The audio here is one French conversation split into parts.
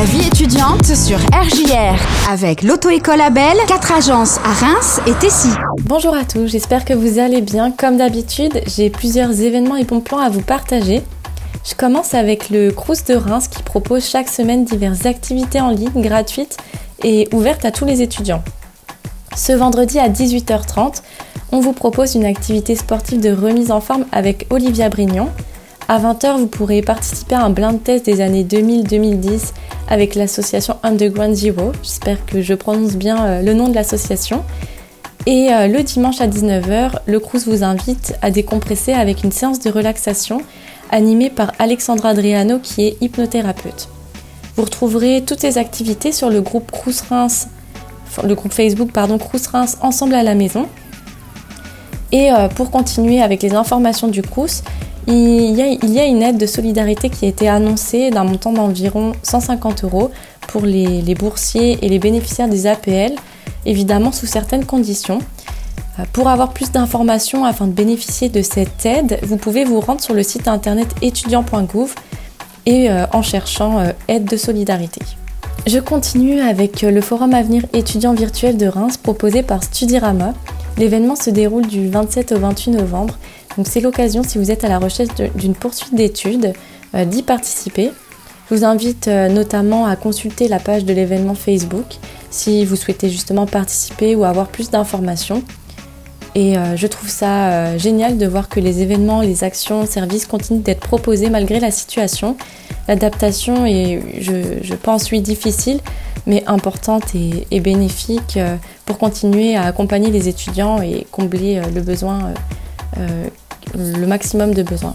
La vie étudiante sur RJR avec l'auto-école Abel, 4 agences à Reims et Tessy. Bonjour à tous, j'espère que vous allez bien. Comme d'habitude, j'ai plusieurs événements et bons plans à vous partager. Je commence avec le Crous de Reims qui propose chaque semaine diverses activités en ligne gratuites et ouvertes à tous les étudiants. Ce vendredi à 18h30, on vous propose une activité sportive de remise en forme avec Olivia Brignon. À 20h, vous pourrez participer à un blind test des années 2000-2010 avec l'association Underground Zero. J'espère que je prononce bien euh, le nom de l'association. Et euh, le dimanche à 19h, le Crous vous invite à décompresser avec une séance de relaxation animée par Alexandra Adriano qui est hypnothérapeute. Vous retrouverez toutes ces activités sur le groupe Reims, Facebook pardon Crous Reims Ensemble à la maison. Et euh, pour continuer avec les informations du Crous, il y, a, une aide de solidarité qui a été annoncée d'un montant d'environ 150 euros pour les, boursiers et les bénéficiaires des APL, évidemment sous certaines conditions. Euh, pour avoir plus d'informations afin de bénéficier de cette aide, vous pouvez vous rendre sur le site internet étudiant.gouv et euh, en cherchant aide de solidarité. Je continue avec le forum Avenir étudiant virtuel de Reims proposé par Studirama. L'événement se déroule du 27 au 28 novembre, donc c'est l'occasion si vous êtes à la recherche d'une poursuite d'études euh, d'y participer. Je vous invite euh, notamment à consulter la page de l'événement Facebook si vous souhaitez justement participer ou avoir plus d'informations. Et euh, je trouve ça génial de voir que les événements, les actions, services continuent d'être proposés malgré la situation. L'adaptation est, je, pense, difficile, mais importante et, bénéfique pour continuer à accompagner les étudiants et combler le besoin, le maximum de besoins.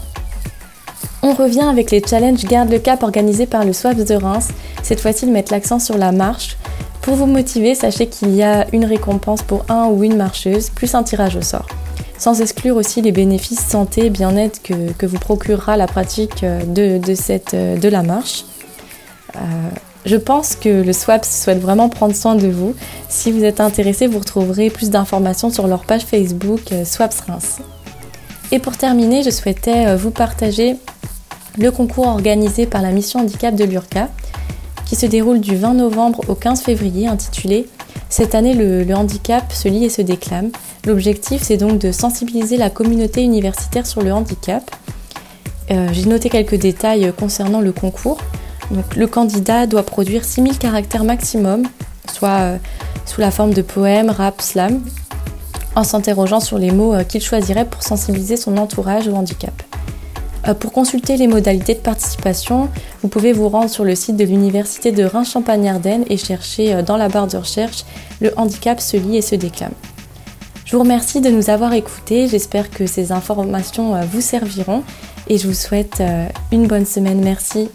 On revient avec les challenges Garde le Cap organisés par le SWAPS de Reims. Cette fois-ci, ils mettent l'accent sur la marche. Pour vous motiver, sachez qu'il y a une récompense pour un ou une marcheuse, plus un tirage au sort. Sans exclure aussi les bénéfices santé et bien-être que, vous procurera la pratique de, cette, de la marche. Euh, je pense que le SWAPS souhaite vraiment prendre soin de vous. Si vous êtes intéressé, vous retrouverez plus d'informations sur leur page Facebook euh, SWAPS Reims. Et pour terminer, je souhaitais euh, vous partager le concours organisé par la mission handicap de l'URCA qui se déroule du 20 novembre au 15 février intitulé Cette année le, handicap se lit et se déclame. L'objectif c'est donc de sensibiliser la communauté universitaire sur le handicap. Euh, j'ai noté quelques détails concernant le concours. Donc, le candidat doit produire 6000 caractères maximum, soit euh, sous la forme de poèmes, rap, slam, en s'interrogeant sur les mots euh, qu'il choisirait pour sensibiliser son entourage au handicap. Euh, pour consulter les modalités de participation, vous pouvez vous rendre sur le site de l'Université de Reims-Champagne-Ardenne et chercher euh, dans la barre de recherche Le handicap se lit et se déclame. Je vous remercie de nous avoir écoutés, j'espère que ces informations vous serviront et je vous souhaite une bonne semaine. Merci.